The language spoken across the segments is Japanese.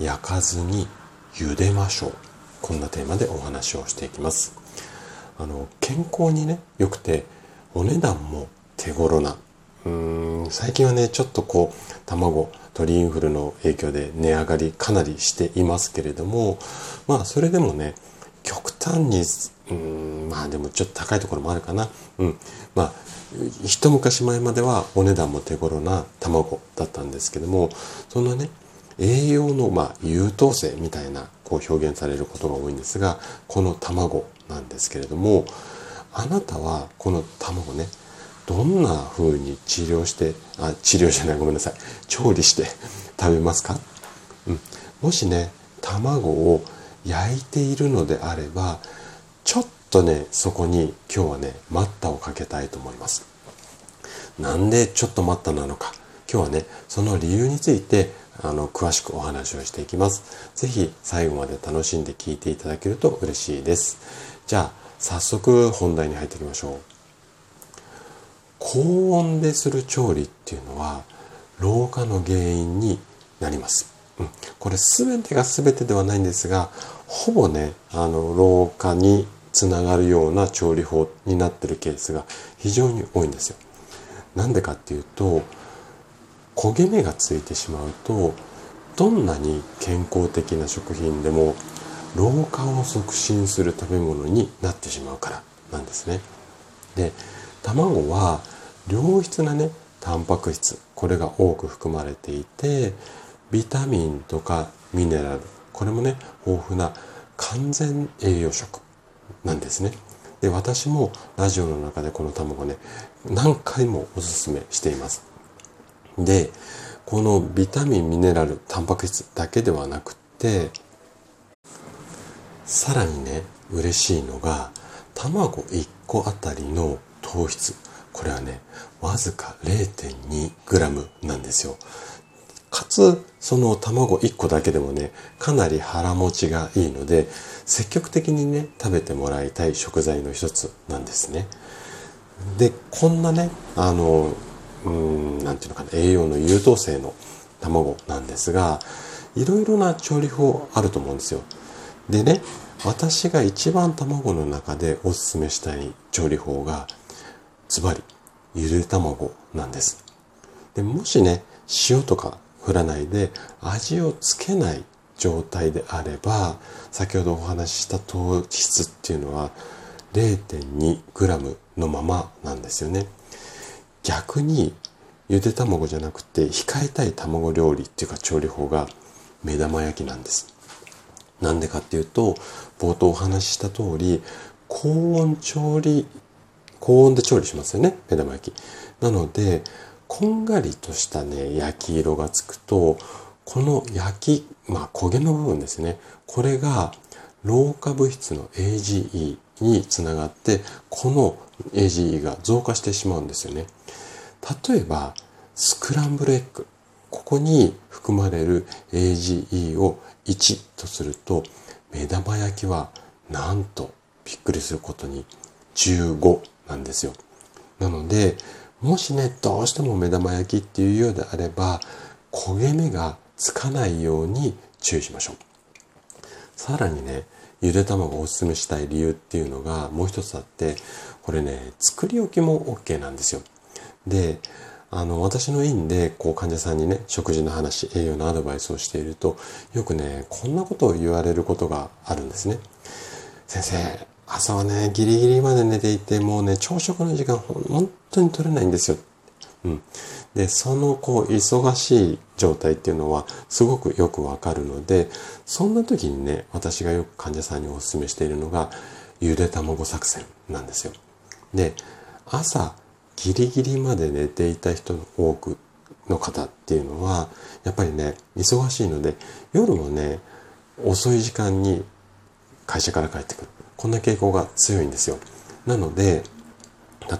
焼かずに茹でましょう。こんなテーマでお話をしていきます。あの健康にね良くてお値段も手頃なうーん最近はねちょっとこう卵鳥インフルの影響で値上がりかなりしていますけれどもまあそれでもね極端にうんまあでもちょっと高いところもあるかな。うんまあ一昔前まではお値段も手頃な卵だったんですけどもそんなね栄養のまあ優等生みたいなこう表現されることが多いんですがこの卵なんですけれどもあなたはこの卵ねどんな風に治療してあ治療じゃないごめんなさい。調理して食べますか、うん、もしね卵を焼いているのであればちょっとねそこに今日はね待ったをかけたいと思います。なんでちょっと待ったなのか。今日はねその理由についてあの詳しくお話をしていきます。是非最後まで楽しんで聞いていただけると嬉しいです。じゃあ早速本題に入っていきましょう。高温でする調理っていうのは老化の原因になります、うん、これ全てが全てではないんですがほぼねあの老化につながるような調理法になってるケースが非常に多いんですよ。なんでかっていうと焦げ目がついてしまうとどんなに健康的な食品でも老化を促進する食べ物になってしまうからなんですね。で卵は良質なねタンパク質これが多く含まれていてビタミンとかミネラルこれもね豊富な完全栄養食なんですね。で私もラジオの中でこの卵ね何回もおすすめしています。でこのビタミンミネラルタンパク質だけではなくてさらにね嬉しいのが卵1個あたりの糖質。これはねわずか 0.2g なんですよ。かつその卵1個だけでもねかなり腹持ちがいいので積極的にね食べてもらいたい食材の一つなんですね。でこんなねあのうん。なんていうのかな。栄養の優等生の卵なんですがいろいろな調理法あると思うんですよ。でね私が一番卵の中でおすすめしたい調理法がズバリゆで卵なんです。でもしね塩とか振らないで味をつけない状態であれば先ほどお話しした糖質っていうのは 0.2g のままなんですよね。逆にゆで卵じゃなくて控えたい卵料理っていうか調理法が目玉焼きなんです。なんでかっていうと冒頭お話しした通り高温調理高温で調理しますよね目玉焼き。なのでこんがりとしたね焼き色がつくとこの焼きまあ焦げの部分ですね。これが老化物質の AGE につながってこの AGE が増加してしまうんですよね例えばスクランブルエッグここに含まれる AGE を1とすると目玉焼きはなんとびっくりすることに15なんですよ。なのでもしねどうしても目玉焼きっていうようであれば焦げ目がつかないように注意しましょう。さらにねゆで卵をおすすめしたい理由っていうのがもう一つあってこれね作り置きも OK なんですよ。であの私の院でこう患者さんにね食事の話栄養のアドバイスをしているとよくねこんなことを言われることがあるんですね。先生朝はねギリギリまで寝ていてもうね朝食の時間本当に取れないんですよ。うん、でそのこう忙しい状態っていうのはすごくよくわかるのでそんな時にね私がよく患者さんにお勧めしているのがゆで卵作戦なんですよ。で朝ギリギリまで寝ていた人の多くの方っていうのは、やっぱりね、忙しいので、夜もね、遅い時間に会社から帰ってくる。こんな傾向が強いんですよ。なので、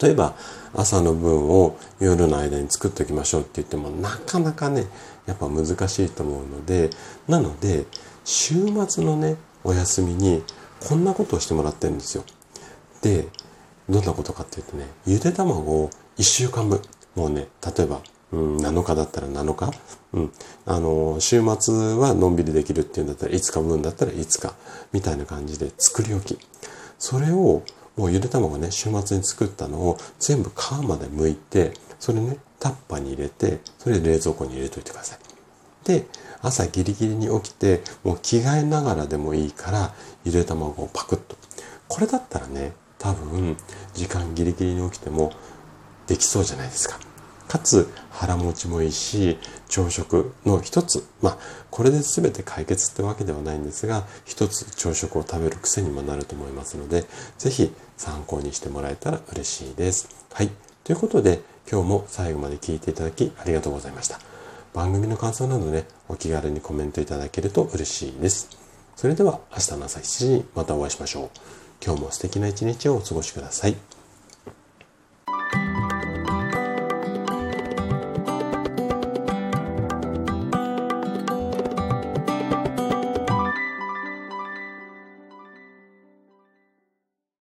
例えば朝の分を夜の間に作っておきましょうって言ってもなかなかね、やっぱ難しいと思うので、なので、週末のね、お休みにこんなことをしてもらってるんですよ。で、どんなことかっていうとね、ゆで卵を1週間分、もうね、例えば、うん、7日だったら7日、うん、あの、週末はのんびりできるっていうんだったら5日分だったら5日、みたいな感じで作り置き。それを、もうゆで卵ね、週末に作ったのを全部皮まで剥いて、それね、タッパーに入れて、それで冷蔵庫に入れといてください。で、朝ギリギリに起きて、もう着替えながらでもいいから、ゆで卵をパクッと。これだったらね、多分、時間ギリギリに起きてもできそうじゃないですか。かつ腹持ちもいいし朝食の一つまあこれで全て解決ってわけではないんですが一つ朝食を食べる癖にもなると思いますので是非参考にしてもらえたら嬉しいです。はい。ということで今日も最後まで聞いていただきありがとうございました。番組の感想などねお気軽にコメントいただけると嬉しいです。それでは明日の朝7時にまたお会いしましょう。今日も素敵な一日をお過ごしください。